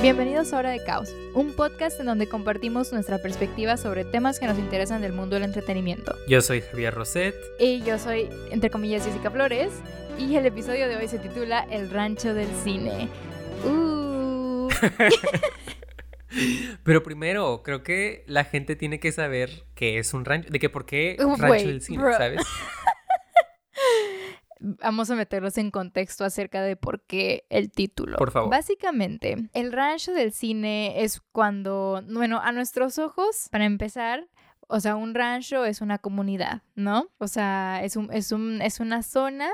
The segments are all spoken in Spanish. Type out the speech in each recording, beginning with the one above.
Bienvenidos a Hora de Caos, un podcast en donde compartimos nuestra perspectiva sobre temas que nos interesan del mundo del entretenimiento. Yo soy Javier Roset. Y yo soy, entre comillas, Jessica Flores. Y el episodio de hoy se titula El Rancho del Cine. Uh. Pero primero, creo que la gente tiene que saber qué es un rancho, de que por qué rancho wait, del cine, bro. ¿sabes? Vamos a meterlos en contexto acerca de por qué el título. Por favor. Básicamente, el rancho del cine es cuando, bueno, a nuestros ojos, para empezar, o sea, un rancho es una comunidad, ¿no? O sea, es, un, es, un, es una zona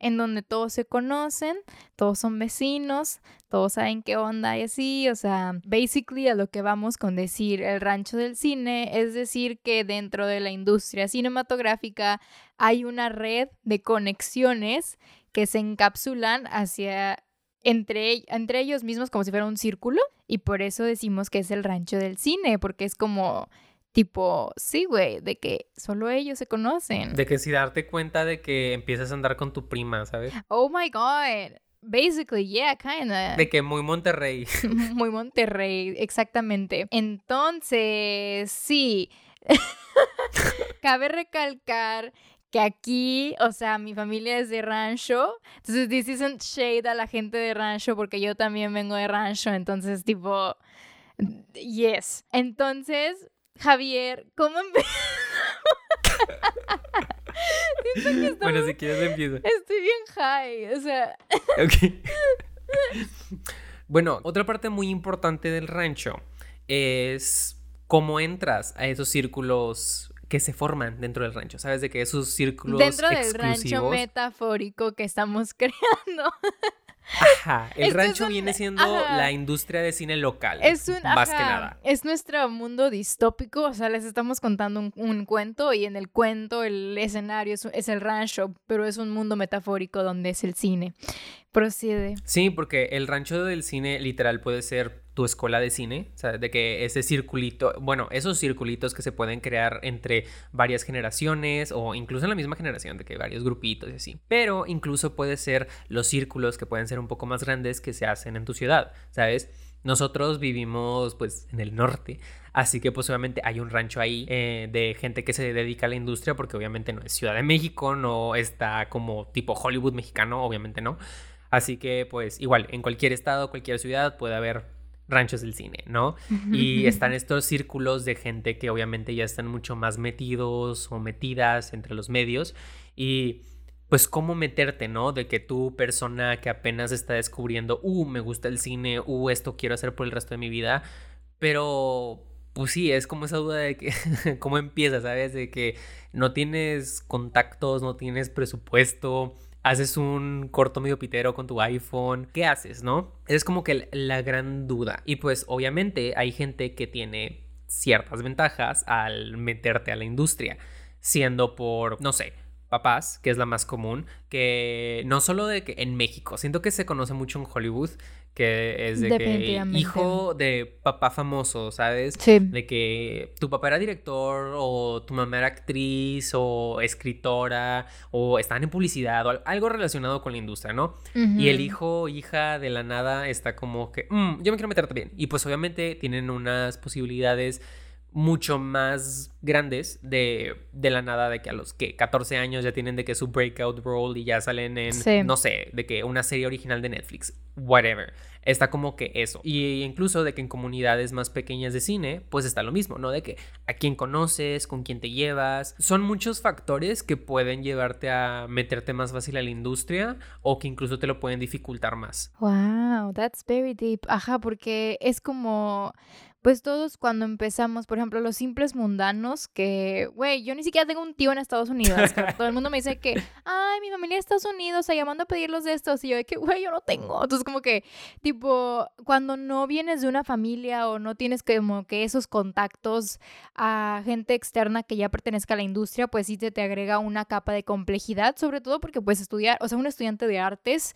en donde todos se conocen, todos son vecinos, todos saben qué onda y así, o sea, basically a lo que vamos con decir el rancho del cine, es decir, que dentro de la industria cinematográfica hay una red de conexiones que se encapsulan hacia entre, entre ellos mismos como si fuera un círculo y por eso decimos que es el rancho del cine, porque es como tipo, sí, güey, de que solo ellos se conocen. De que si darte cuenta de que empiezas a andar con tu prima, ¿sabes? Oh my god. Basically, yeah, kinda. De que muy Monterrey. Muy Monterrey, exactamente. Entonces, sí. Cabe recalcar que aquí, o sea, mi familia es de rancho. Entonces, this isn't shade a la gente de rancho porque yo también vengo de rancho. Entonces, tipo, yes. Entonces, Javier, ¿cómo que bueno, si quieres empiezo. Estoy bien high, o sea, Ok. bueno, otra parte muy importante del rancho es cómo entras a esos círculos que se forman dentro del rancho. ¿Sabes? De que esos círculos dentro del rancho metafórico que estamos creando. Ajá, el Esto rancho un- viene siendo ajá. la industria de cine local. Es un más que nada. Es nuestro mundo distópico, o sea, les estamos contando un, un cuento y en el cuento el escenario es, es el rancho, pero es un mundo metafórico donde es el cine. Procede. Sí, porque el rancho del cine literal puede ser tu escuela de cine, ¿sabes? De que ese circulito, bueno, esos circulitos que se pueden crear entre varias generaciones o incluso en la misma generación, de que varios grupitos y así. Pero incluso puede ser los círculos que pueden ser un poco más grandes que se hacen en tu ciudad, ¿sabes? Nosotros vivimos pues en el norte, así que pues obviamente hay un rancho ahí eh, de gente que se dedica a la industria porque obviamente no es Ciudad de México, no está como tipo Hollywood mexicano, obviamente no. Así que pues igual, en cualquier estado, cualquier ciudad puede haber ranchos del cine, ¿no? Y están estos círculos de gente que obviamente ya están mucho más metidos o metidas entre los medios y pues cómo meterte, ¿no? De que tú persona que apenas está descubriendo, uh, me gusta el cine, uh, esto quiero hacer por el resto de mi vida, pero pues sí, es como esa duda de que cómo empiezas, ¿sabes? De que no tienes contactos, no tienes presupuesto, haces un corto medio pitero con tu iPhone, ¿qué haces, no? Es como que la gran duda. Y pues obviamente hay gente que tiene ciertas ventajas al meterte a la industria, siendo por, no sé, papás, que es la más común, que no solo de que en México, siento que se conoce mucho en Hollywood, que es de que hijo de papá famoso, ¿sabes? Sí. De que tu papá era director o tu mamá era actriz o escritora o estaban en publicidad o al- algo relacionado con la industria, ¿no? Y el hijo hija de la nada está como que, "Mm, yo me quiero meter también. Y pues obviamente tienen unas posibilidades mucho más grandes de, de la nada de que a los que 14 años ya tienen de que su breakout role y ya salen en, Sí. no sé, de que una serie original de Netflix, whatever. Está como que eso. Y incluso de que en comunidades más pequeñas de cine, pues está lo mismo, ¿no? De que a quién conoces, con quién te llevas. Son muchos factores que pueden llevarte a meterte más fácil a la industria o que incluso te lo pueden dificultar más. Wow, that's very deep. Ajá, porque es como, pues todos cuando empezamos, por ejemplo, los simples mundanos, que, güey, yo ni siquiera tengo un tío en Estados Unidos, todo el mundo me dice que, ay, mi familia de Estados Unidos, está llamando a pedirlos de estos, y yo de que, güey, yo no tengo. Entonces, como que, tipo, cuando no vienes de una familia o no tienes como que esos contactos a gente externa que ya pertenezca a la industria, pues sí te, te agrega una capa de complejidad, sobre todo porque puedes estudiar, o sea, un estudiante de artes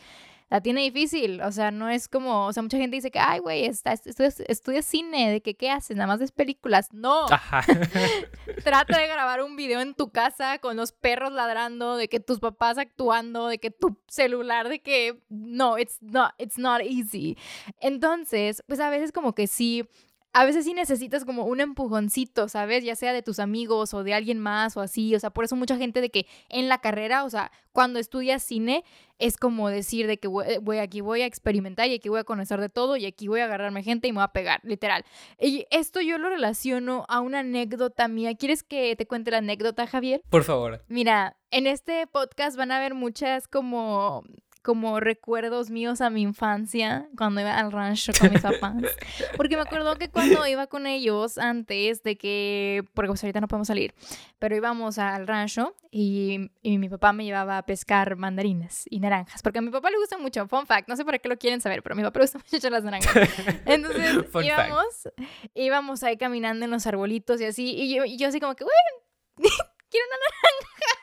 la tiene difícil. O sea, no es como, o sea, mucha gente dice que, ay, güey, estudias, cine, de que, ¿qué haces? Nada más ves películas. No. Trata de grabar un video en tu casa con los perros ladrando, de que tus papás actuando, de que tu celular, de que, no, it's not, it's not easy. Entonces, pues a veces como que sí a veces sí necesitas como un empujoncito, ¿sabes? Ya sea de tus amigos o de alguien más o así. O sea, por eso mucha gente de que en la carrera, o sea, cuando estudias cine, es como decir de que voy, aquí voy a experimentar y aquí voy a conocer de todo y aquí voy a agarrarme gente y me voy a pegar, literal. Y esto yo lo relaciono a una anécdota mía. ¿Quieres que te cuente la anécdota, Javier? Por favor. Mira, en este podcast van a haber muchas como como recuerdos míos a mi infancia cuando iba al rancho con mis papás. Porque me acuerdo que cuando iba con ellos antes de que, porque pues ahorita no podemos salir, pero íbamos al rancho y, y, mi papá me llevaba a pescar mandarinas y naranjas, porque a mi papá le gusta mucho, fun fact, no sé por qué lo quieren saber, pero a mi papá le gusta mucho las naranjas. Entonces íbamos, íbamos ahí caminando en los arbolitos y así, y yo, y yo así como que, bueno, quiero una naranja.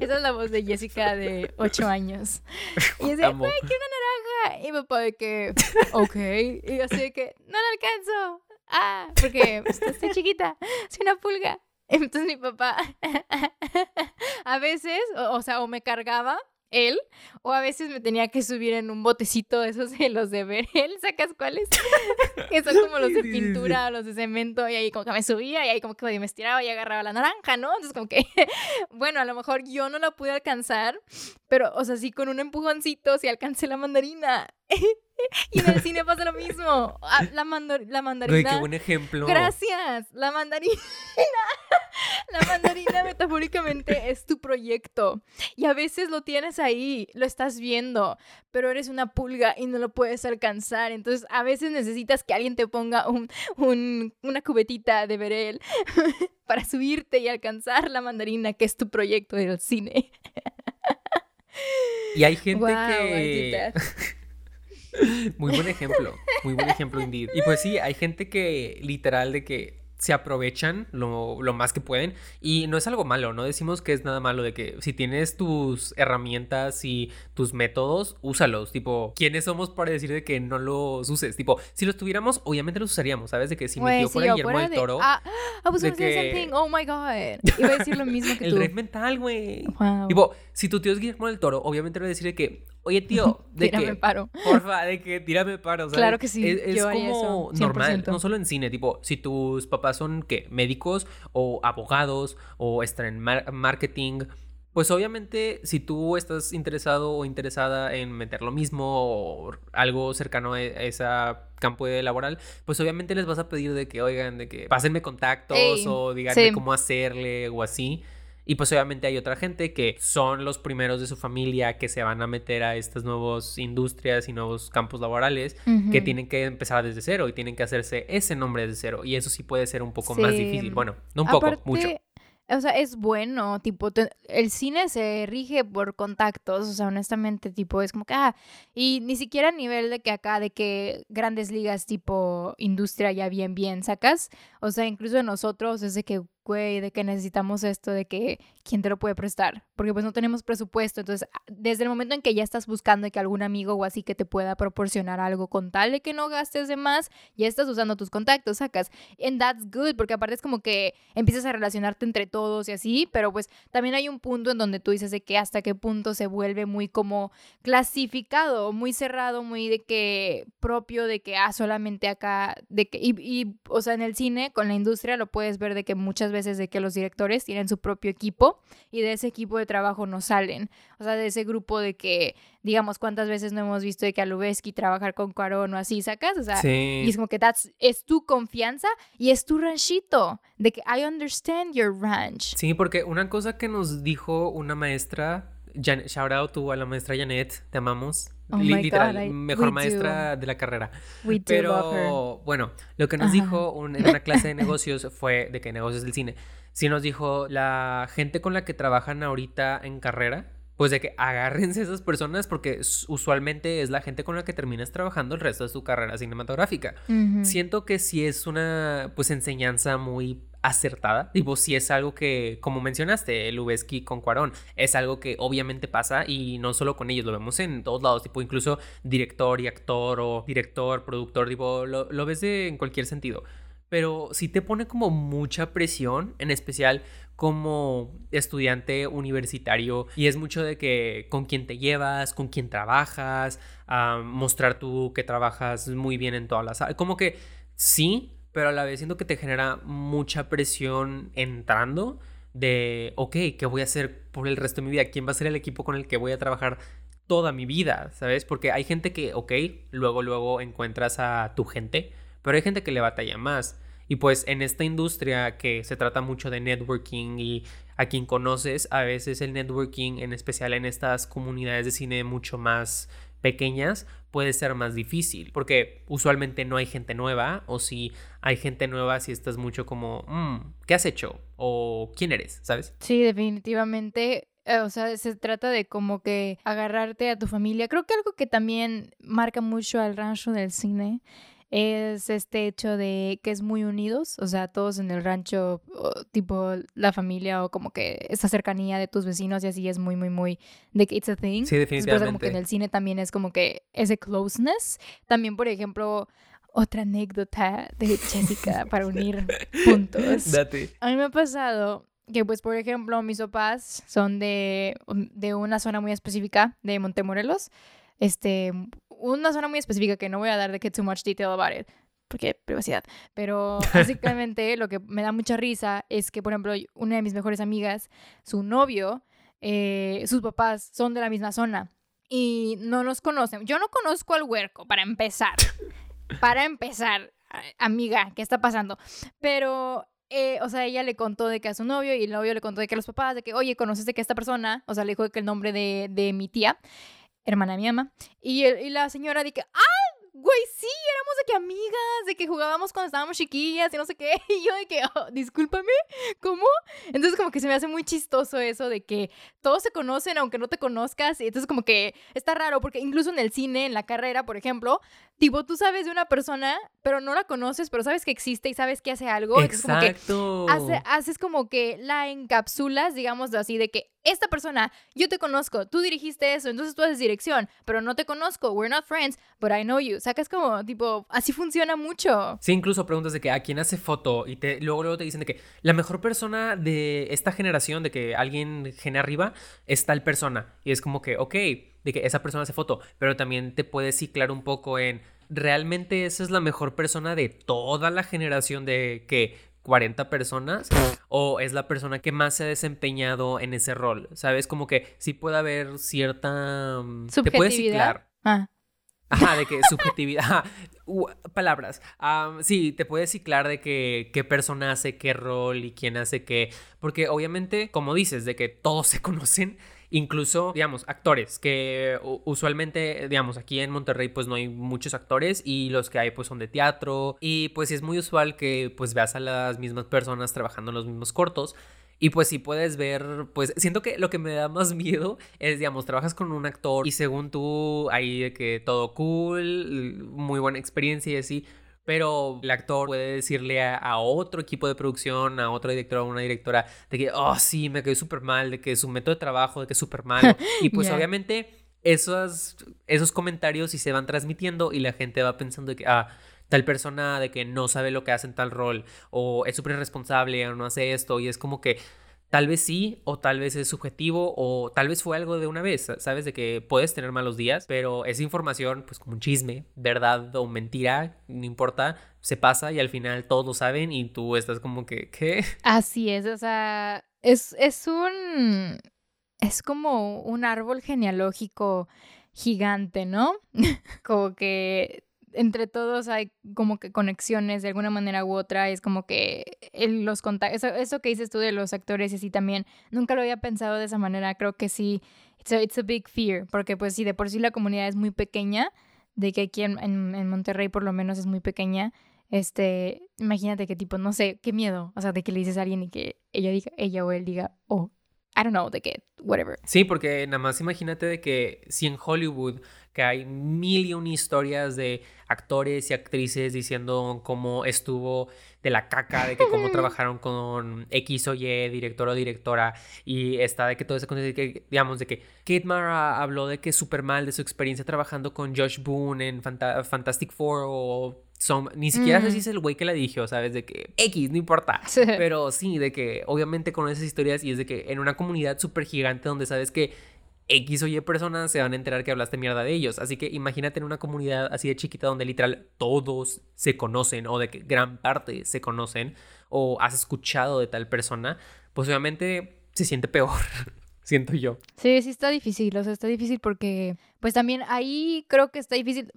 Esa es la voz de Jessica de 8 años. Y dice, güey, quiero una naranja. Y mi papá de que, ok. Y yo así de que, no la alcanzo. Ah, porque estoy chiquita, soy una pulga. Entonces mi papá a veces, o, o sea, o me cargaba él, o a veces me tenía que subir en un botecito de esos de los de Berel, ¿sacas cuáles? que son como los de pintura, los de cemento, y ahí como que me subía, y ahí como que me estiraba y agarraba la naranja, ¿no? Entonces como que, bueno, a lo mejor yo no la pude alcanzar, pero, o sea, sí con un empujoncito, sí alcancé la mandarina. y en el cine pasa lo mismo. Ah, la, la mandarina. qué buen ejemplo. Gracias. La mandarina. la mandarina metafóricamente es tu proyecto. Y a veces lo tienes ahí, lo estás viendo, pero eres una pulga y no lo puedes alcanzar. Entonces a veces necesitas que alguien te ponga un, una cubetita de verel para subirte y alcanzar la mandarina que es tu proyecto del cine. Y hay gente que... muy buen ejemplo, muy buen ejemplo indeed. Y pues sí, hay gente que literal de que se aprovechan lo, lo, más que pueden y no es algo malo, no decimos que es nada malo de que si tienes tus herramientas y tus métodos, úsalos, tipo, ¿quiénes somos para decir de que no los uses? Tipo, si los tuviéramos, obviamente los usaríamos, ¿sabes? De que si mi tío fuera Guillermo del Toro... Ah, I was que... oh my god, iba a decir lo mismo que tú. El red mental, güey. Tipo, si tu tío es Guillermo del Toro, obviamente le voy a decir de que Oye, tío, de tírame que, paro. Porfa, de que tírame paro. ¿sabes? Claro que sí. Es, como normal, no solo en cine, tipo, si tus papás son, ¿qué? Médicos o abogados o están en marketing, pues obviamente si tú estás interesado o interesada en meter lo mismo o algo cercano a ese campo de laboral, pues obviamente les vas a pedir de que, oigan, de que pásenme contactos o díganme cómo hacerle o así. Y pues obviamente hay otra gente que son los primeros de su familia que se van a meter a estas nuevas industrias y nuevos campos laborales que tienen que empezar desde cero y tienen que hacerse ese nombre desde cero. Y eso sí puede ser un poco más difícil. Bueno, no un poco, mucho. O sea, es bueno, tipo, el cine se rige por contactos, o sea, honestamente, tipo, es como que, ah, y ni siquiera a nivel de que acá, de que grandes ligas tipo industria ya bien, bien, sacas, o sea, incluso nosotros es de que, güey, de que necesitamos esto, de que quién te lo puede prestar, porque pues no tenemos presupuesto, entonces ah, desde el momento en que ya estás buscando que algún amigo o así que te pueda proporcionar algo con tal de que no gastes de más, ya estás usando tus contactos, sacas, and that's good, porque aparte es como que empiezas a relacionarte entre todos y así, pero pues también hay un punto en donde tú dices de que hasta qué punto se vuelve muy como clasificado, muy cerrado, muy de que propio, de que, ah, solamente acá, de que, y, y o sea, en el cine, con la industria, lo puedes ver de que muchas veces de que los directores tienen su propio equipo y de ese equipo de trabajo no salen. O sea, de ese grupo de que, digamos, cuántas veces no hemos visto de que a Lubeski trabajar con Cuarón o así, ¿sacas? O sea, y es como que that's, es tu confianza y es tu ranchito. De que I understand your ranch. Sí, porque una cosa que nos dijo una maestra, shout out to a la maestra Janet, te amamos. Oh literal, mejor maestra de la carrera. Pero bueno, lo que nos dijo en una clase de negocios fue de que negocios del cine. Sí nos dijo la gente con la que trabajan ahorita en carrera, pues de que agárrense esas personas porque usualmente es la gente con la que terminas trabajando el resto de su carrera cinematográfica. Siento que sí es una pues enseñanza muy acertada. Tipo, si es algo que, como mencionaste, Lubeski con Cuarón, es algo que obviamente pasa y no solo con ellos, lo vemos en todos lados, tipo, incluso director y actor o director, productor, tipo, lo, lo ves de, en cualquier sentido. Pero sí te pone como mucha presión, en especial como estudiante universitario y es mucho de que con quién te llevas, con quién trabajas, mostrar tú que trabajas muy bien en todas las... Como que sí, pero a la vez siento que te genera mucha presión entrando de, ok, ¿qué voy a hacer por el resto de mi vida? ¿Quién va a ser el equipo con el que voy a trabajar toda mi vida? ¿Sabes? Porque hay gente que, ok, luego, luego encuentras a tu gente, pero hay gente que le batalla más. Y pues en esta industria que se trata mucho de networking y a quien conoces, a veces el networking, en especial en estas comunidades de cine mucho más pequeñas, puede ser más difícil, porque usualmente no hay gente nueva, o si hay gente nueva, si estás mucho como, mm, ¿qué has hecho? o ¿quién eres? ¿Sabes? Sí, definitivamente. Eh, o sea, se trata de como que agarrarte a tu familia. Creo que algo que también marca mucho al rancho del cine es este hecho de que es muy unidos, o sea, todos en el rancho, tipo la familia o como que esa cercanía de tus vecinos y así es muy, muy, muy de que it's a thing. Sí, definitivamente. como que en el cine también es como que ese closeness. También, por ejemplo, otra anécdota de Jessica para unir puntos. Date. A mí me ha pasado que pues por ejemplo mis papás son de, de una zona muy específica de Montemorelos este, una zona muy específica que no voy a dar de que too much detail about it, porque privacidad. Pero básicamente lo que me da mucha risa es que, por ejemplo, una de mis mejores amigas, su novio, eh, sus papás son de la misma zona y no nos conocen. Yo no conozco al huerco, para empezar. Para empezar, amiga, ¿qué está pasando? Pero eh, o sea, ella le contó de que a su novio y el novio le contó de que a los papás, de que, oye, ¿conoces de que esta persona? O sea, le dijo que el nombre de, de mi tía hermana de mi ama. Y, y la señora dice, ¡ah! Güey, sí, éramos de que amigas, de que jugábamos cuando estábamos chiquillas y no sé qué. Y yo de que, oh, discúlpame, ¿cómo? Entonces como que se me hace muy chistoso eso de que todos se conocen aunque no te conozcas. Y entonces como que está raro porque incluso en el cine, en la carrera, por ejemplo, tipo tú sabes de una persona, pero no la conoces, pero sabes que existe y sabes que hace algo. Exacto. Como que haces como que la encapsulas, digamos así, de que esta persona, yo te conozco, tú dirigiste eso, entonces tú haces dirección, pero no te conozco, we're not friends, but I know you. Sacas como, tipo, así funciona mucho. Sí, incluso preguntas de que a quién hace foto y te, luego, luego te dicen de que la mejor persona de esta generación, de que alguien gene arriba, es tal persona. Y es como que, ok, de que esa persona hace foto, pero también te puedes ciclar un poco en realmente esa es la mejor persona de toda la generación de que 40 personas o es la persona que más se ha desempeñado en ese rol, ¿sabes? Como que sí puede haber cierta... Mm, te puedes ciclar. Ah. Ajá, de que subjetividad. palabras. sí, te puedes ciclar de que qué persona hace qué rol y quién hace qué. Porque obviamente, como dices, de que todos se conocen, incluso, digamos, actores, que usualmente, digamos, aquí en Monterrey pues no hay muchos actores y los que hay pues son de teatro y pues es muy usual que pues veas a las mismas personas trabajando en los mismos cortos. Y pues si puedes ver, pues siento que lo que me da más miedo es, digamos, trabajas con un actor y según tú, ahí de que todo cool, muy buena experiencia y así, pero el actor puede decirle a, otro equipo de producción, a otro director o una directora, de que, oh, sí, me quedé súper mal, de que su método de trabajo, de que es súper malo. Y pues obviamente esos, esos comentarios sí se van transmitiendo y la gente va pensando de que, ah, tal persona de que no sabe lo que hace en tal rol, o es súper irresponsable, o no hace esto, y es como que Tal vez sí, o tal vez es subjetivo, o tal vez fue algo de una vez, ¿sabes? De que puedes tener malos días, pero esa información, pues como un chisme, verdad o mentira, no importa, se pasa y al final todos lo saben y tú estás como que. Así es, o sea, es, es un... Es como un árbol genealógico gigante, ¿no? como que entre todos hay como que conexiones de alguna manera u otra. Es como que los contactos, eso, que dices tú de los actores y así también, nunca lo había pensado de esa manera. Creo que sí, it's a, it's a big fear, porque pues sí, de por sí la comunidad es muy pequeña, de que aquí en, en, Monterrey por lo menos es muy pequeña. Este, imagínate qué tipo, no sé, qué miedo, o sea, de que le dices a alguien y que ella diga, ella o él diga, oh, I don't know, de que, whatever. Sí, porque nada más imagínate de que si en Hollywood que hay mil y historias de actores y actrices diciendo cómo estuvo de la caca, de que cómo trabajaron con X o Y, director o directora, y está de que todo que, digamos, de que Kate Mara habló de que súper mal de su experiencia trabajando con Josh Boone en Fantastic Four o son, ni siquiera sé si es el güey que la dirigió, ¿sabes? De que X, no importa. Pero sí, de que obviamente con esas historias y es de que en una comunidad súper gigante donde sabes que X o Y personas se van a enterar que hablaste mierda de ellos. Así que imagínate en una comunidad así de chiquita donde literal todos se conocen o de que gran parte se conocen o has escuchado de tal persona, pues obviamente se siente peor. siento yo. Sí, sí está difícil, o sea, está difícil porque, pues también ahí creo que está difícil,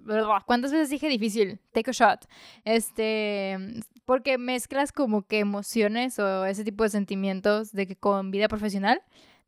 ¿cuántas veces dije difícil? Take a shot. Este, porque mezclas como que emociones o ese tipo de sentimientos de que con vida profesional.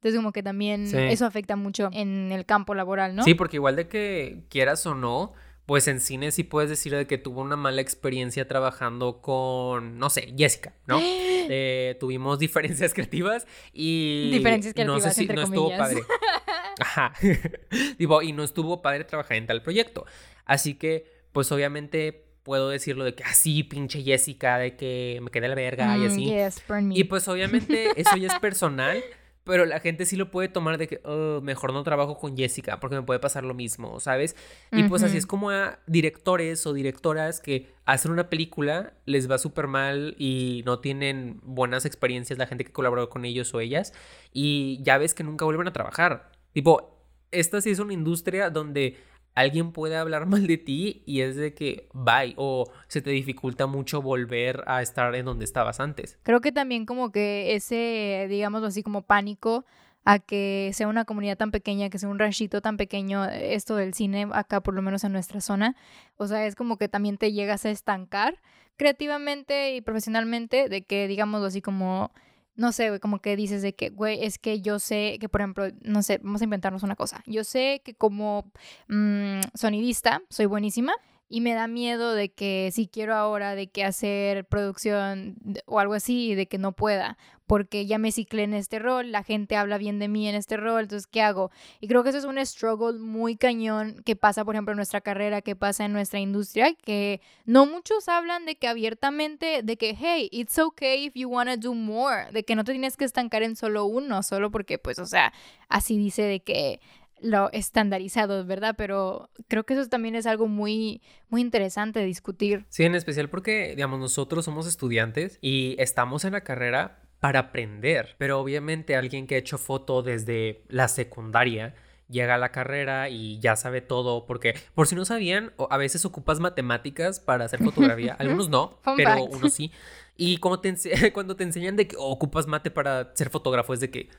Entonces como que también eso afecta mucho en el campo laboral, ¿no? Sí, porque igual de que quieras o no, pues en cine sí puedes decir de que tuvo una mala experiencia trabajando con, no sé, Jessica, ¿no? Eh, tuvimos diferencias creativas y... Diferencias creativas, no sé si no estuvo padre. Ajá. Digo, y no estuvo padre trabajar en tal proyecto. Así que, pues obviamente puedo decirlo de que así, ah, pinche Jessica, de que me quedé la verga y mm, así. y pues obviamente eso ya es personal. Pero la gente sí lo puede tomar de que, oh, mejor no trabajo con Jessica porque me puede pasar lo mismo, ¿sabes? Y pues así es como a directores o directoras que hacen una película, les va súper mal y no tienen buenas experiencias la gente que colaboró con ellos o ellas. Y ya ves que nunca vuelven a trabajar. Tipo, esta sí es una industria donde alguien puede hablar mal de ti y es de que bye o se te dificulta mucho volver a estar en donde estabas antes. Creo que también como que ese, digamos así, como pánico a que sea una comunidad tan pequeña, que sea un ranchito tan pequeño, esto del cine acá por lo menos en nuestra zona, o sea, es como que también te llegas a estancar creativamente y profesionalmente de que digamos así como no sé, güey, como que dices de que, güey, es que yo sé que, por ejemplo, no sé, vamos a inventarnos una cosa. Yo sé que como mm, sonidista soy buenísima y me da miedo de que si quiero ahora de que hacer producción o algo así, de que no pueda, porque ya me ciclé en este rol, la gente habla bien de mí en este rol, entonces, ¿qué hago? Y creo que eso es un struggle muy cañón que pasa, por ejemplo, en nuestra carrera, que pasa en nuestra industria, que no muchos hablan de que abiertamente, de que, hey, it's okay if you want to do more, de que no te tienes que estancar en solo uno, solo porque, pues, o sea, así dice de que lo estandarizado, ¿verdad? Pero creo que eso también es algo muy, muy interesante de discutir. Sí, en especial porque, digamos, nosotros somos estudiantes y estamos en la carrera para aprender, pero obviamente alguien que ha hecho foto desde la secundaria llega a la carrera y ya sabe todo, porque por si no sabían, a veces ocupas matemáticas para hacer fotografía, algunos no, pero unos sí. Y cuando te, cuando te enseñan de que ocupas mate para ser fotógrafo, es de que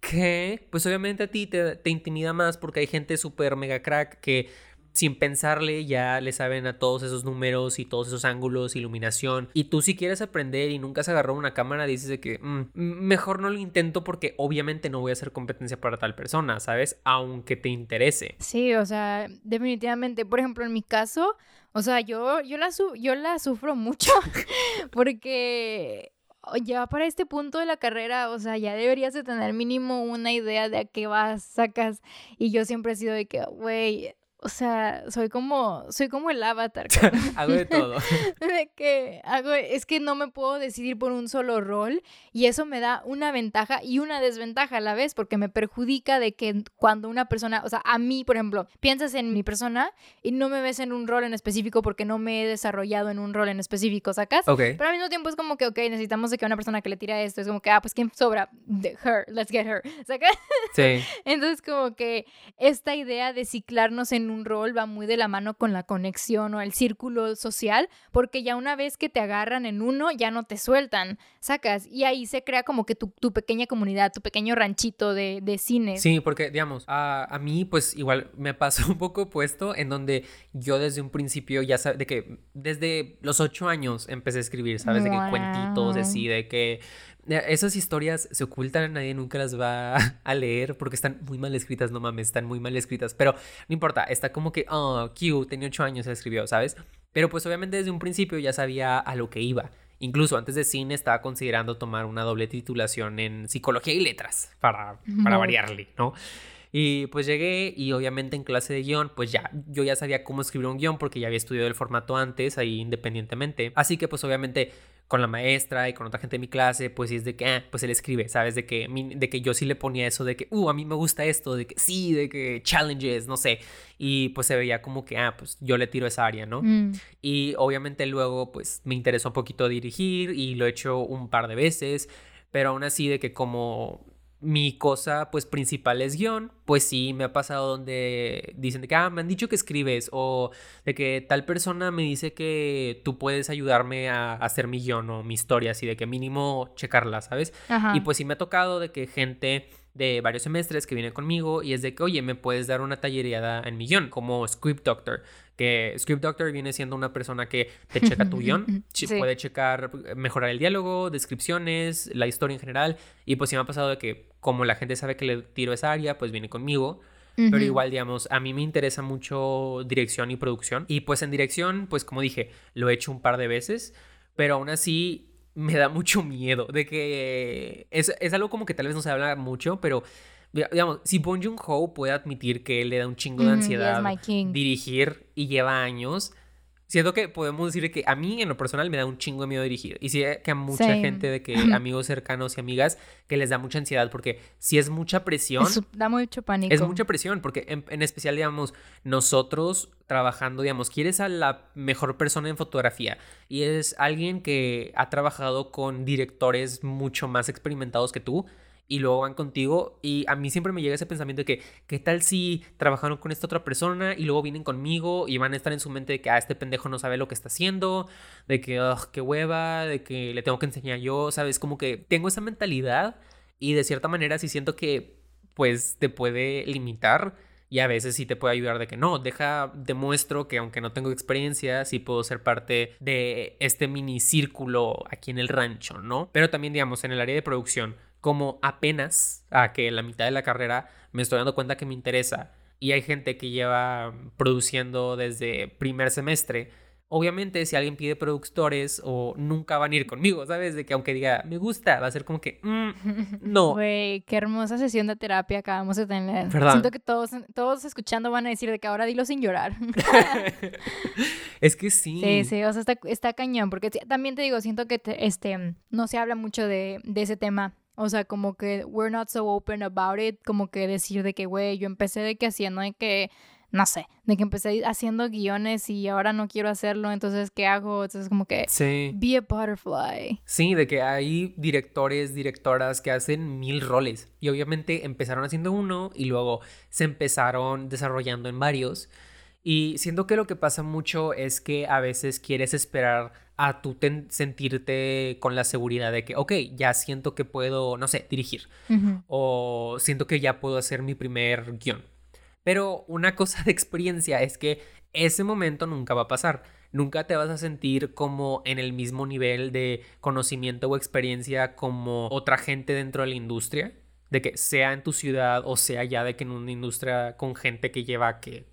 que, pues obviamente a ti te, te intimida más porque hay gente súper mega crack que sin pensarle ya le saben a todos esos números y todos esos ángulos, iluminación. Y tú si quieres aprender y nunca has agarrado una cámara, dices de que mm, mejor no lo intento porque obviamente no voy a hacer competencia para tal persona, ¿sabes? Aunque te interese. Sí, o sea, definitivamente. Por ejemplo, en mi caso, o sea, yo, yo, la, yo la sufro mucho porque ya para este punto de la carrera, o sea, ya deberías de tener mínimo una idea de a qué vas, sacas. Y yo siempre he sido de que, güey, o sea, soy como, soy como el avatar. hago de todo. de que hago, es que no me puedo decidir por un solo rol y eso me da una ventaja y una desventaja a la vez porque me perjudica de que cuando una persona, o sea, a mí, por ejemplo, piensas en mi persona y no me ves en un rol en específico porque no me he desarrollado en un rol en específico, ¿sacas? Pero al mismo tiempo es como que, ok, necesitamos de que una persona que le tira esto, es como que, ah, pues ¿quién sobra? De her, let's get her, ¿sacas? Sí. Entonces como que esta idea de ciclarnos en un rol va muy de la mano con la conexión o el círculo social, porque ya una vez que te agarran en uno, ya no te sueltan, sacas, y ahí se crea como que tu, pequeña comunidad, tu pequeño ranchito de, de cine. Sí, porque, digamos, a, a, mí pues igual me pasó un poco puesto en donde yo desde un principio ya sabes, de que desde los ocho años empecé a escribir, ¿sabes? De que cuentitos, así, de que esas historias se ocultan, nadie nunca las va a leer porque están muy mal escritas, no mames, están muy mal escritas, pero no importa, está como que, oh, Q, tenía ocho años, se escribió, ¿sabes? Pero pues obviamente desde un principio ya sabía a lo que iba. Incluso antes de cine estaba considerando tomar una doble titulación en psicología y letras para, para variarle, ¿no? Y pues llegué y obviamente en clase de guion, pues ya, yo ya sabía cómo escribir un guion porque ya había estudiado el formato antes, ahí independientemente. Así que pues obviamente con la maestra y con otra gente de mi clase, pues sí es de que, ah, pues él escribe, ¿sabes? De que, de que yo sí le ponía eso de que, uh, a mí me gusta esto, de que sí, de que challenges, no sé. Y pues se veía como que, ah, pues yo le tiro esa área, ¿no? Mm. Y obviamente luego, pues me interesó un poquito dirigir y lo he hecho un par de veces, pero aún así de que como mi cosa pues principal es guion, pues sí me ha pasado donde dicen de que ah, me han dicho que escribes o de que tal persona me dice que tú puedes ayudarme a hacer mi guion o mi historia, así de que mínimo checarla, ¿sabes? Y pues sí me ha tocado de que gente de varios semestres que viene conmigo y es de que, oye, me puedes dar una tallereada en mi guion, como Script Doctor, que Script Doctor viene siendo una persona que te checa tu guion, puede checar, mejorar el diálogo, descripciones, la historia en general, y pues sí me ha pasado de que como la gente sabe que le tiro esa área, pues viene conmigo. Pero igual, digamos, a mí me interesa mucho dirección y producción. Y pues en dirección, pues como dije, lo he hecho un par de veces, pero aún así me da mucho miedo de que es, es algo como que tal vez no se habla mucho, pero digamos, si Bong Joon-ho puede admitir que él le da un chingo de ansiedad dirigir y lleva años, siento que podemos decir que a mí en lo personal me da un chingo de miedo dirigir. Y sí que a mucha gente de que amigos cercanos y amigas que les da mucha ansiedad porque si es mucha presión. da mucho pánico. Es mucha presión porque en, especial, digamos, nosotros trabajando, digamos, quieres a la mejor persona en fotografía y es alguien que ha trabajado con directores mucho más experimentados que tú y luego van contigo. Y a mí siempre me llega ese pensamiento de que, ¿qué tal si trabajaron con esta otra persona y luego vienen conmigo y van a estar en su mente de que, ah, este pendejo no sabe lo que está haciendo, de que, ugh, qué hueva, de que le tengo que enseñar yo, ¿sabes? Como que tengo esa mentalidad y de cierta manera sí siento que, pues, te puede limitar. Y a veces sí te puede ayudar de que no, deja, demuestro que aunque no tengo experiencia, sí puedo ser parte de este mini círculo aquí en el rancho, ¿no? Pero también, digamos, en el área de producción, como apenas a que la mitad de la carrera me estoy dando cuenta que me interesa y hay gente que lleva produciendo desde primer semestre. Obviamente, si alguien pide productores o nunca van a ir conmigo, ¿sabes? De que aunque diga, me gusta, va a ser como que, mm, no. Güey, qué hermosa sesión de terapia acabamos de tener. Siento que todos, todos escuchando van a decir de que ahora dilo sin llorar. es que sí. Sí, sí, o sea, está, está cañón, porque también te digo, siento que este, no se habla mucho de, de ese tema o sea, como que we're not so open about it, como que decir de que, güey, yo empecé de que haciendo de que, no sé, de que empecé haciendo guiones y ahora no quiero hacerlo, entonces, ¿qué hago? Entonces, como que, sí. be a butterfly. Sí, de que hay directores, directoras que hacen mil roles y obviamente empezaron haciendo uno y luego se empezaron desarrollando en varios. Y siento que lo que pasa mucho es que a veces quieres esperar a tú sentirte con la seguridad de que, ok, ya siento que puedo, no sé, dirigir. O siento que ya puedo hacer mi primer guion. Pero una cosa de experiencia es que ese momento nunca va a pasar. Nunca te vas a sentir como en el mismo nivel de conocimiento o experiencia como otra gente dentro de la industria. De que sea en tu ciudad o sea ya de que en una industria con gente que lleva que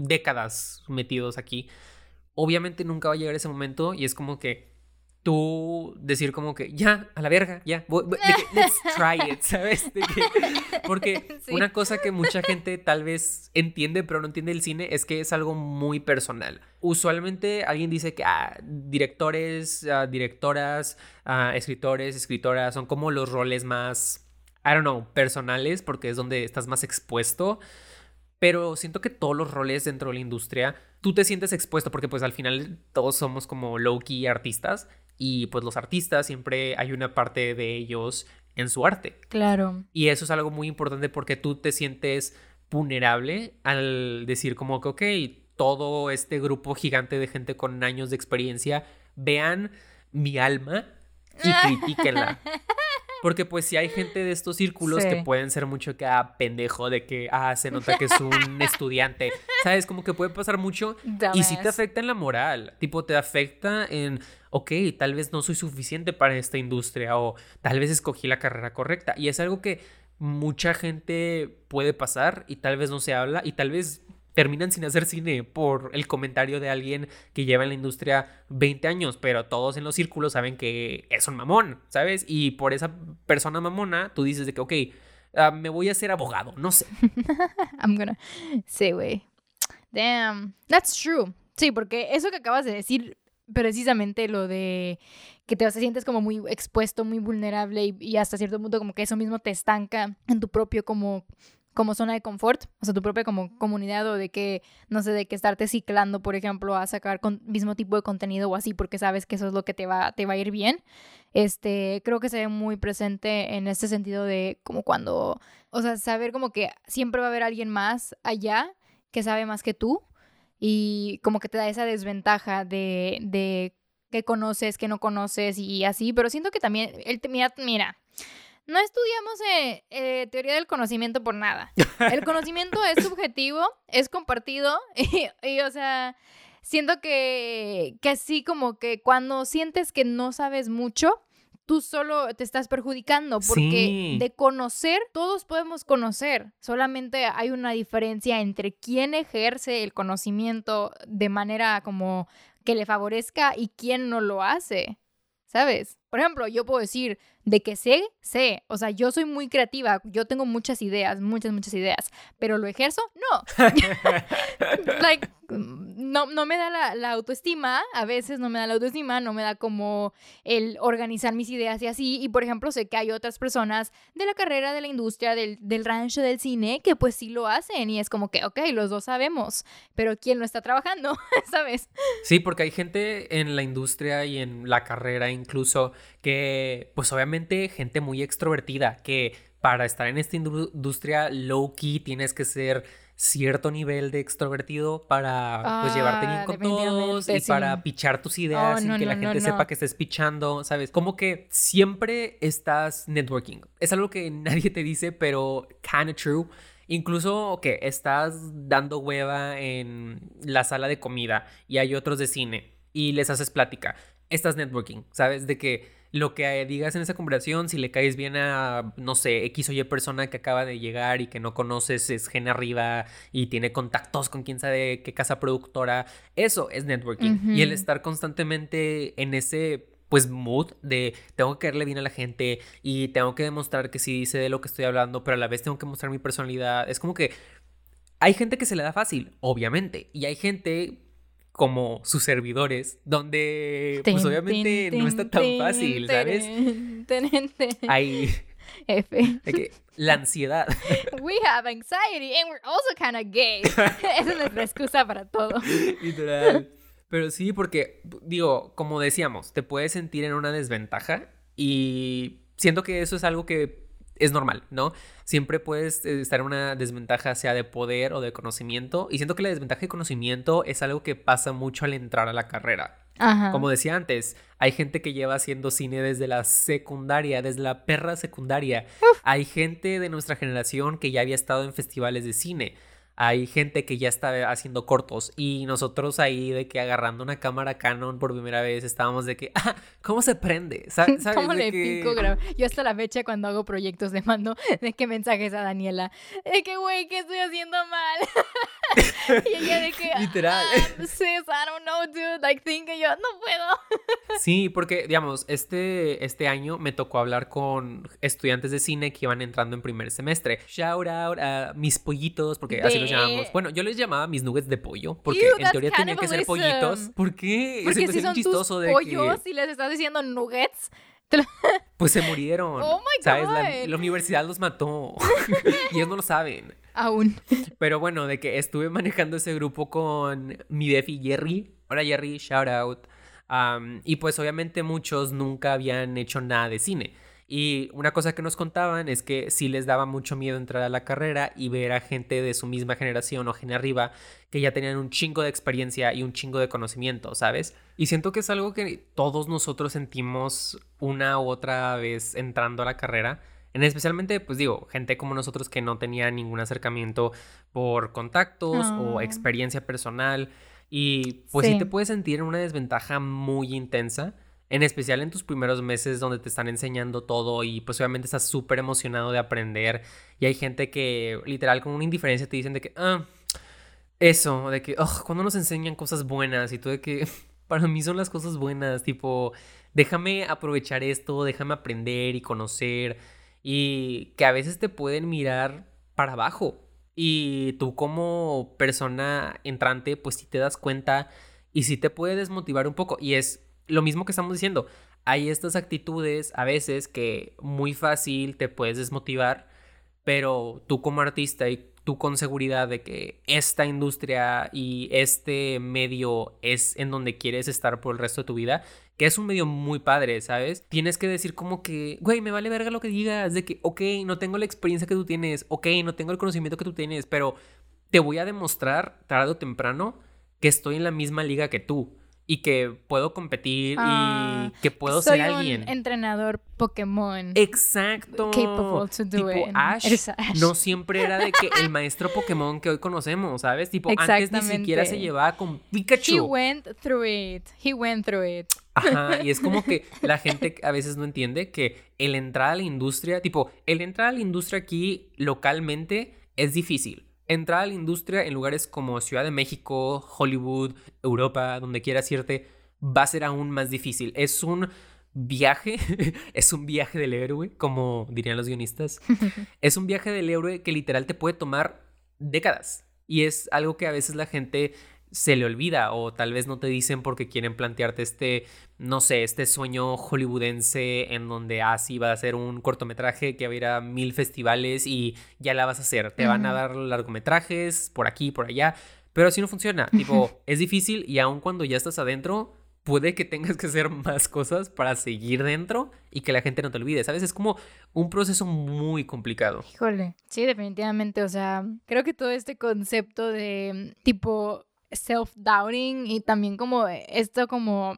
décadas metidos aquí. Obviamente nunca va a llegar ese momento y es como que tú decir como que ya, a la verga, ya, let's try it, ¿sabes? porque una cosa que mucha gente tal vez entiende pero no entiende el cine es que es algo muy personal. Usualmente alguien dice que ah, directores, ah, directoras, ah, escritores, escritoras son como los roles más, I don't know, personales porque es donde estás más expuesto. Pero siento que todos los roles dentro de la industria, tú te sientes expuesto porque pues al final todos somos como low-key artistas y pues los artistas siempre hay una parte de ellos en su arte. Claro. Y eso es algo muy importante porque tú te sientes vulnerable al decir como que, ok, todo este grupo gigante de gente con años de experiencia, vean mi alma y critíquenla. Porque pues si hay gente de estos círculos que pueden ser mucho que ah, pendejo de que ah, se nota que es un estudiante. ¿Sabes? Como que puede pasar mucho y sí te afecta en la moral. Tipo, te afecta en, ok, tal vez no soy suficiente para esta industria o tal vez escogí la carrera correcta. Y es algo que mucha gente puede pasar y tal vez no se habla y tal vez terminan sin hacer cine por el comentario de alguien que lleva en la industria 20 años, pero todos en los círculos saben que es un mamón, ¿sabes? Y por esa persona mamona, tú dices de que, ok, ah, me voy a hacer abogado, no sé. I'm gonna... Sí, güey. Damn. That's true. Sí, porque eso que acabas de decir precisamente lo de que te, sientes como muy expuesto, muy vulnerable y, y, hasta cierto punto como que eso mismo te estanca en tu propio como como zona de confort, o sea, tu propia como comunidad o de que, no sé, de que estarte ciclando, por ejemplo, a sacar con mismo tipo de contenido o así, porque sabes que eso es lo que te va, te va a ir bien. Este, creo que se ve muy presente en este sentido de como cuando, o sea, saber como que siempre va a haber alguien más allá que sabe más que tú y como que te da esa desventaja de, de que conoces, que no conoces y así, pero siento que también, él, mira, mira, no estudiamos eh, eh, teoría del conocimiento por nada. El conocimiento es subjetivo, es compartido y, o sea, siento que, que así como que cuando sientes que no sabes mucho, tú solo te estás perjudicando porque de conocer, todos podemos conocer, solamente hay una diferencia entre quién ejerce el conocimiento de manera como que le favorezca y quién no lo hace, ¿sabes? Por ejemplo, yo puedo decir, de que sé, sé. O sea, yo soy muy creativa, yo tengo muchas ideas, muchas, muchas ideas, pero lo ejerzo, no. like, no, no me da la, autoestima, a veces no me da la autoestima, no me da como el organizar mis ideas y así. Y por ejemplo, sé que hay otras personas de la carrera, de la industria, del, del rancho, del cine, que pues sí lo hacen y es como que, ok, los dos sabemos, pero ¿quién no está trabajando? ¿Sabes? Sí, porque hay gente en la industria y en la carrera incluso que pues obviamente gente muy extrovertida, que para estar en esta industria low key tienes que ser cierto nivel de extrovertido para pues llevarte bien ah, con todos y para pichar tus ideas y oh, que la gente sepa que estés pichando, ¿sabes? Como que siempre estás networking. Es algo que nadie te dice, pero kind of true. Incluso que estás dando hueva en la sala de comida y hay otros de cine y les haces plática. Estás networking, ¿sabes? De que lo que digas en esa conversación, si le caes bien a, no sé, X o Y persona que acaba de llegar y que no conoces, es gen arriba y tiene contactos con quién sabe qué casa productora, eso es networking. Y el estar constantemente en ese pues mood de tengo que caerle bien a la gente y tengo que demostrar que sí sé de lo que estoy hablando, pero a la vez tengo que mostrar mi personalidad. Es como que hay gente que se le da fácil, obviamente, y hay gente como sus servidores, donde pues obviamente no está tan fácil, ¿sabes? Hay F. la ansiedad. We have anxiety and we're also kind of gay. Esa es nuestra excusa para todo. Literal. Pero sí, porque, digo, como decíamos, te puedes sentir en una desventaja y siento que eso es algo que es normal, ¿no? Siempre puedes eh, estar en una desventaja, sea de poder o de conocimiento. Y siento que la desventaja de conocimiento es algo que pasa mucho al entrar a la carrera. Como decía antes, hay gente que lleva haciendo cine desde la secundaria, desde la perra secundaria. Hay gente de nuestra generación que ya había estado en festivales de cine hay gente que ya está haciendo cortos y nosotros ahí de que agarrando una cámara Canon por primera vez estábamos de que, ah, ¿cómo se prende? ¿Sabes? ¿Cómo le pico Yo hasta la fecha cuando hago proyectos le mando de qué mensajes a Daniela, de que, güey, ¿qué estoy haciendo mal? y ella de que, literal. Ah, sis, I don't know, dude, like, think, yo, no puedo. sí, porque, digamos, este, este año me tocó hablar con estudiantes de cine que iban entrando en primer semestre. Shout out a mis pollitos, porque así bueno, yo les llamaba mis nuggets de pollo, porque en teoría tenían que ser pollitos. ¿Por qué? Porque si son chistoso tus pollos y les estás diciendo nuggets. Pues se murieron. Oh my God. La, la universidad los mató. y ellos no lo saben. Aún. Pero bueno, de que estuve manejando ese grupo con mi defi Jerry. Hola Jerry, shout out. y pues obviamente muchos nunca habían hecho nada de cine. Y una cosa que nos contaban es que sí les daba mucho miedo entrar a la carrera y ver a gente de su misma generación o gen arriba que ya tenían un chingo de experiencia y un chingo de conocimiento, ¿sabes? Y siento que es algo que todos nosotros sentimos una u otra vez entrando a la carrera. En especialmente, pues digo, gente como nosotros que no tenía ningún acercamiento por contactos o experiencia personal. Y pues sí te puedes sentir en una desventaja muy intensa en especial en tus primeros meses donde te están enseñando todo y pues obviamente estás súper emocionado de aprender y hay gente que literal con una indiferencia te dicen de que, ah, eso, de que, oh, cuando nos enseñan cosas buenas y tú de que para mí son las cosas buenas, tipo, déjame aprovechar esto, déjame aprender y conocer y que a veces te pueden mirar para abajo y tú como persona entrante pues si te das cuenta y sí te puede desmotivar un poco. Y es lo mismo que estamos diciendo. Hay estas actitudes a veces que muy fácil te puedes desmotivar, pero tú como artista y tú con seguridad de que esta industria y este medio es en donde quieres estar por el resto de tu vida, que es un medio muy padre, ¿sabes? Tienes que decir como que, güey, me vale verga lo que digas, de que, ok, no tengo la experiencia que tú tienes, ok, no tengo el conocimiento que tú tienes, pero te voy a demostrar tarde o temprano que estoy en la misma liga que tú y que puedo competir y ah, que puedo ser alguien. Un entrenador Pokémon. Exacto. Capable to do tipo, Ash, no siempre era de que el maestro Pokémon que hoy conocemos, ¿sabes? Tipo, antes ni siquiera se llevaba con Pikachu. He went through it. He went through it. Ajá, y es como que la gente a veces no entiende que el entrar a la industria, tipo, el entrar a la industria aquí localmente es difícil entrar a la industria en lugares como Ciudad de México, Hollywood, Europa, donde quieras irte, va a ser aún más difícil. Es un viaje, es un viaje del héroe, como dirían los guionistas. es un viaje del héroe que literal te puede tomar décadas. Y es algo que a veces la gente se le olvida o tal vez no te dicen porque quieren plantearte este, no sé, este sueño hollywoodense en donde así ah, va a ser un cortometraje que va a ir a mil festivales y ya la vas a hacer. Te van a dar largometrajes por aquí, por allá, pero así no funciona. Tipo, es difícil y aun cuando ya estás adentro, puede que tengas que hacer más cosas para seguir dentro y que la gente no te olvide, ¿sabes? Es como un proceso muy complicado. Híjole, sí, definitivamente, o sea, creo que todo este concepto de tipo self-doubting y también como esto como...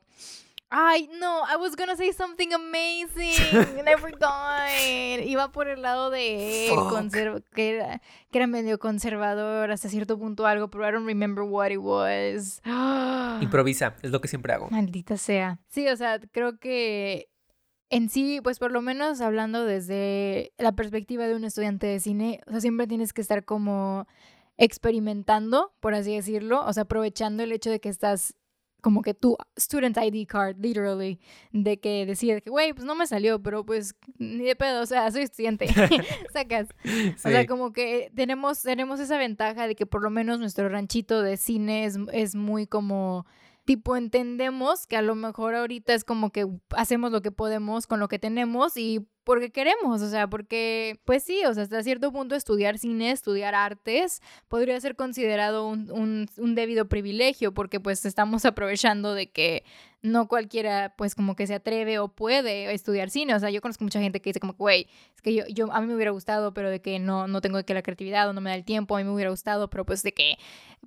Ay, no, I was gonna say something amazing. Never died. Iba por el lado de que, era, que era medio conservador hasta cierto punto algo, pero I don't remember what it was. Improvisa, es lo que siempre hago. Maldita sea. Sí, o sea, creo que en sí, pues por lo menos hablando desde la perspectiva de un estudiante de cine, o sea, siempre tienes que estar como experimentando, por así decirlo, o sea, aprovechando el hecho de que estás como que tu student ID card, literally, de que decir que, güey, pues no me salió, pero pues ni de pedo, o sea, soy estudiante, sacas. O sea, como que tenemos, tenemos esa ventaja de que por lo menos nuestro ranchito de cine es, es muy como tipo entendemos que a lo mejor ahorita es como que hacemos lo que podemos con lo que tenemos y porque queremos, o sea, porque, pues sí, o sea, hasta cierto punto estudiar cine, estudiar artes, podría ser considerado un, un, debido privilegio, porque pues estamos aprovechando de que no cualquiera, pues como que se atreve o puede estudiar cine, o sea, yo conozco mucha gente que dice como, güey, es que yo, yo, a mí me hubiera gustado, pero de que no, no tengo que la creatividad o no me da el tiempo, a mí me hubiera gustado, pero pues de que,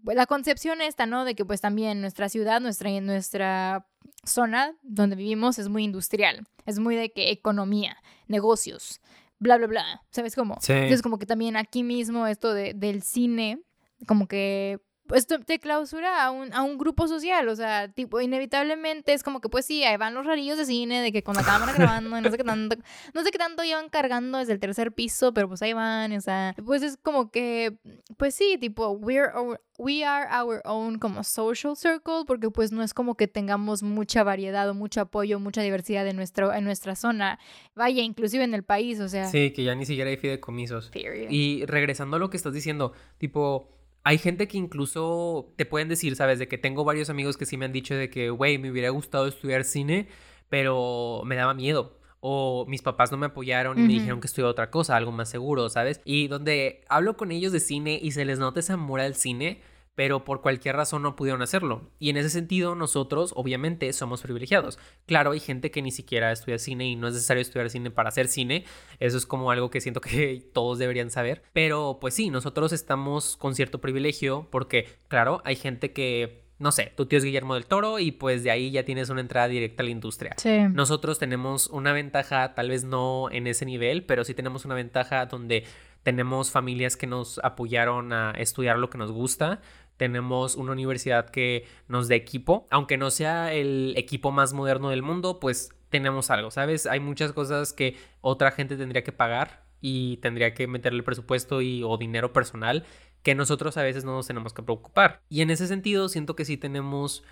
pues, la concepción esta, ¿no? De que pues también nuestra ciudad, nuestra, nuestra zona donde vivimos es muy industrial, es muy de que economía, negocios, bla, bla, bla, ¿sabes cómo? Entonces como que también aquí mismo esto de, del cine, como que pues te clausura a un, a un grupo social, o sea, tipo, inevitablemente es como que, pues sí, ahí van los rarillos de cine, de que con la cámara grabando, y no sé qué tanto, no sé qué tanto llevan cargando desde el tercer piso, pero pues ahí van, o sea, pues es como que, pues sí, tipo, we're we are our own como social circle, porque pues no es como que tengamos mucha variedad o mucho apoyo, mucha diversidad en, nuestro, en nuestra zona, vaya, inclusive en el país, o sea. Sí, que ya ni siquiera hay fideicomisos. Y regresando a lo que estás diciendo, tipo hay gente que incluso te pueden decir, ¿sabes? De que tengo varios amigos que sí me han dicho de que, güey, me hubiera gustado estudiar cine, pero me daba miedo. O mis papás no me apoyaron y me dijeron que estudiara otra cosa, algo más seguro, ¿sabes? Y donde hablo con ellos de cine y se les nota ese amor al cine, pero por cualquier razón no pudieron hacerlo. Y en ese sentido, nosotros obviamente somos privilegiados. Claro, hay gente que ni siquiera estudia cine y no es necesario estudiar cine para hacer cine. Eso es como algo que siento que todos deberían saber. Pero pues sí, nosotros estamos con cierto privilegio porque, claro, hay gente que no sé, tu tío es Guillermo del Toro y pues de ahí ya tienes una entrada directa a la industria. Nosotros tenemos una ventaja, tal vez no en ese nivel, pero sí tenemos una ventaja donde tenemos familias que nos apoyaron a estudiar lo que nos gusta, tenemos una universidad que nos da equipo, aunque no sea el equipo más moderno del mundo, pues tenemos algo, ¿sabes? Hay muchas cosas que otra gente tendría que pagar y tendría que meterle presupuesto y o dinero personal que nosotros a veces no nos tenemos que preocupar. Y en ese sentido siento que sí tenemos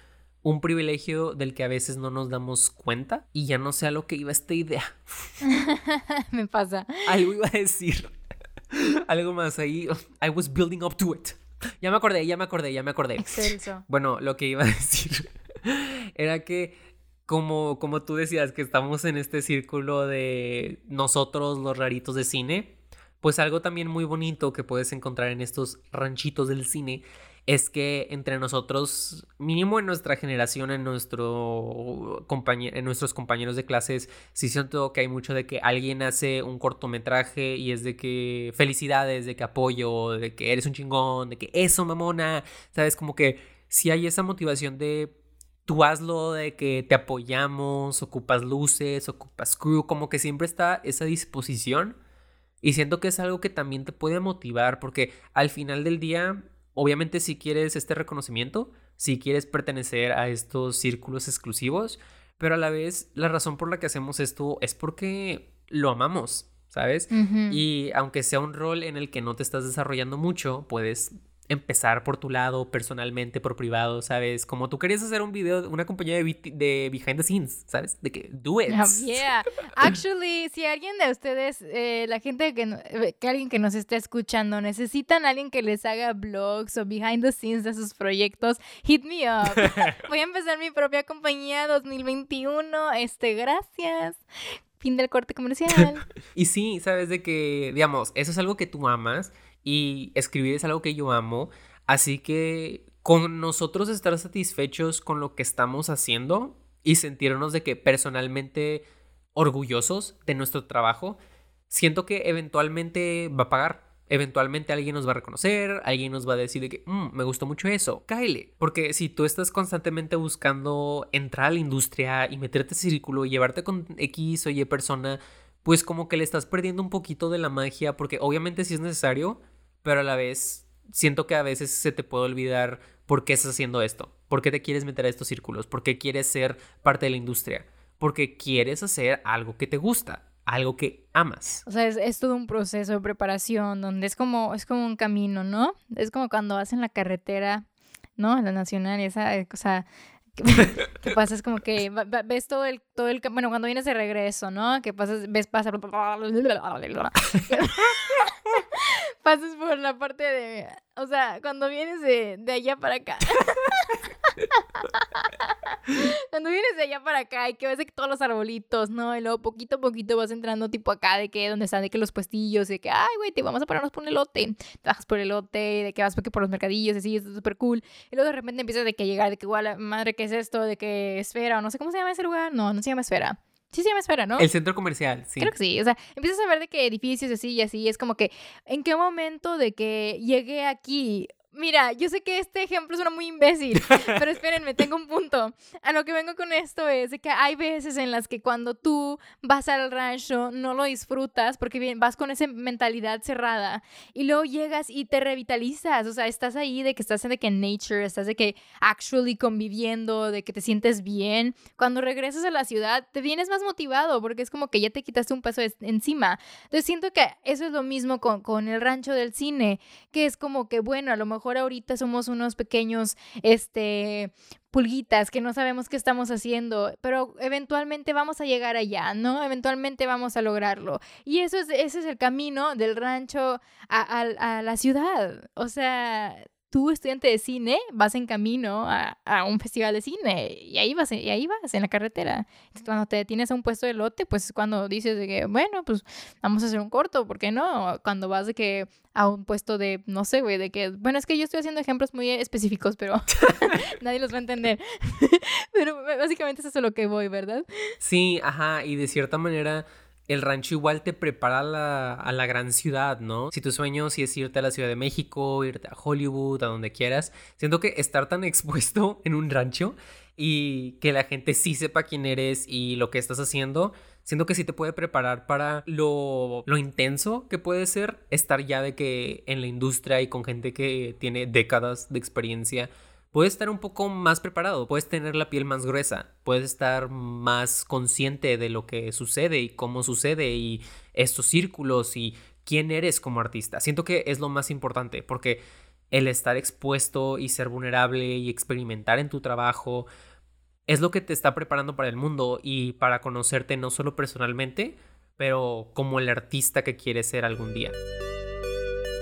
un privilegio del que a veces no nos damos cuenta y ya no sé a lo que iba esta idea. Me pasa. Algo iba a decir. Algo más ahí. I was building up to it. Ya me acordé, ya me acordé, ya me acordé. Excelso. Bueno, lo que iba a decir era que como, como tú decías, que estamos en este círculo de nosotros los raritos de cine, pues algo también muy bonito que puedes encontrar en estos ranchitos del cine es que entre nosotros, mínimo en nuestra generación, en, nuestro en nuestros compañeros de clases, sí siento que hay mucho de que alguien hace un cortometraje y es de que felicidades, de que apoyo, de que eres un chingón, de que eso, mamona, ¿sabes? Como que si hay esa motivación de tú hazlo, de que te apoyamos, ocupas luces, ocupas crew, como que siempre está esa disposición. Y siento que es algo que también te puede motivar, porque al final del día Obviamente si quieres este reconocimiento, si quieres pertenecer a estos círculos exclusivos, pero a la vez la razón por la que hacemos esto es porque lo amamos, ¿sabes? Y aunque sea un rol en el que no te estás desarrollando mucho, puedes empezar por tu lado, personalmente, por privado, ¿sabes? Como tú querías hacer un video, una compañía de, de behind the scenes, ¿sabes? De que do it. Yeah. Actually, si alguien de ustedes, eh, la gente que, eh, que alguien que nos esté escuchando, necesitan a alguien que les haga blogs o behind the scenes de sus proyectos, hit me up. Voy a empezar mi propia compañía 2021. Este, gracias. Fin del corte comercial. y sí, sabes de que, digamos, eso es algo que tú amas y escribir es algo que yo amo. Así que con nosotros estar satisfechos con lo que estamos haciendo y sentirnos de que personalmente orgullosos de nuestro trabajo, siento que eventualmente va a pagar. Eventualmente alguien nos va a reconocer, alguien nos va a decir de que mm, me gustó mucho eso, cáele. Porque si tú estás constantemente buscando entrar a la industria y meterte ese círculo y llevarte con X o Y persona, pues como que le estás perdiendo un poquito de la magia, porque obviamente sí es necesario, pero a la vez siento que a veces se te puede olvidar por qué estás haciendo esto, por qué te quieres meter a estos círculos, por qué quieres ser parte de la industria, porque quieres hacer algo que te gusta, algo que amas. O sea, es, todo un proceso de preparación donde es como, es como un camino, ¿no? Es como cuando vas en la carretera, ¿no? En la nacional esa, o sea, ¿Qué pasa? Es como que ves todo el, todo el, bueno, cuando vienes de regreso, ¿no? Que pasas, ves pasar, pasas por la parte de, o sea, cuando vienes de, de allá para acá. Cuando vienes de allá para acá y que ves de que todos los arbolitos, ¿no? Y luego poquito a poquito vas entrando tipo acá de que donde están de que los puestillos, de que, ay, güey, te vamos a pararnos por un elote. Te bajas por el elote, de que vas por los mercadillos, así, es súper cool. Y luego de repente empiezas de que llegar, de que, igual, madre, ¿qué es esto? De que esfera, o no sé cómo se llama ese lugar. No, no se llama esfera. Sí se llama esfera, ¿no? El centro comercial, sí. Creo que sí. O sea, empiezas a ver de qué edificios así y así. Es como que, ¿en qué momento de que llegué aquí? Mira, yo sé que este ejemplo suena muy imbécil, pero espérenme, tengo un punto. A lo que vengo con esto es de que hay veces en las que cuando tú vas al rancho no lo disfrutas porque vas con esa mentalidad cerrada y luego llegas y te revitalizas, o sea, estás ahí de que estás de que en nature, estás de que actually conviviendo, de que te sientes bien. Cuando regresas a la ciudad te vienes más motivado porque es como que ya te quitaste un peso encima. Entonces siento que eso es lo mismo con, con el rancho del cine, que es como que bueno, a lo mejor mejor ahorita somos unos pequeños, este, pulguitas que no sabemos qué estamos haciendo, pero eventualmente vamos a llegar allá, ¿no? Eventualmente vamos a lograrlo. Y eso es, ese es el camino del rancho a, a la ciudad. O sea, tú, estudiante de cine, vas en camino a, un festival de cine y ahí vas, y ahí vas en la carretera. cuando te detienes a un puesto de lote, pues es cuando dices de que, bueno, pues vamos a hacer un corto, ¿por qué no? Cuando vas de que a un puesto de, no sé, güey, de que, bueno, es que yo estoy haciendo ejemplos muy específicos, pero nadie los va a entender. pero básicamente es eso lo que voy, ¿verdad? Sí, ajá, y de cierta manera el rancho igual te prepara a la, a la, gran ciudad, ¿no? Si tu sueño si es irte a la Ciudad de México, irte a Hollywood, a donde quieras, siento que estar tan expuesto en un rancho y que la gente sí sepa quién eres y lo que estás haciendo, siento que sí te puede preparar para lo, lo intenso que puede ser estar ya de que en la industria y con gente que tiene décadas de experiencia puedes estar un poco más preparado, puedes tener la piel más gruesa, puedes estar más consciente de lo que sucede y cómo sucede y estos círculos y quién eres como artista. Siento que es lo más importante porque el estar expuesto y ser vulnerable y experimentar en tu trabajo es lo que te está preparando para el mundo y para conocerte no solo personalmente, pero como el artista que quieres ser algún día.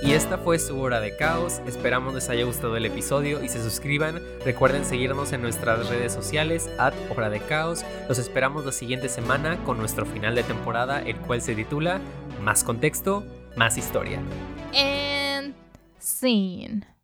Y esta fue su hora de caos. Esperamos les haya gustado el episodio y se suscriban. Recuerden seguirnos en nuestras redes sociales, at hora de caos. Los esperamos la siguiente semana con nuestro final de temporada, el cual se titula Más contexto, más historia. And scene.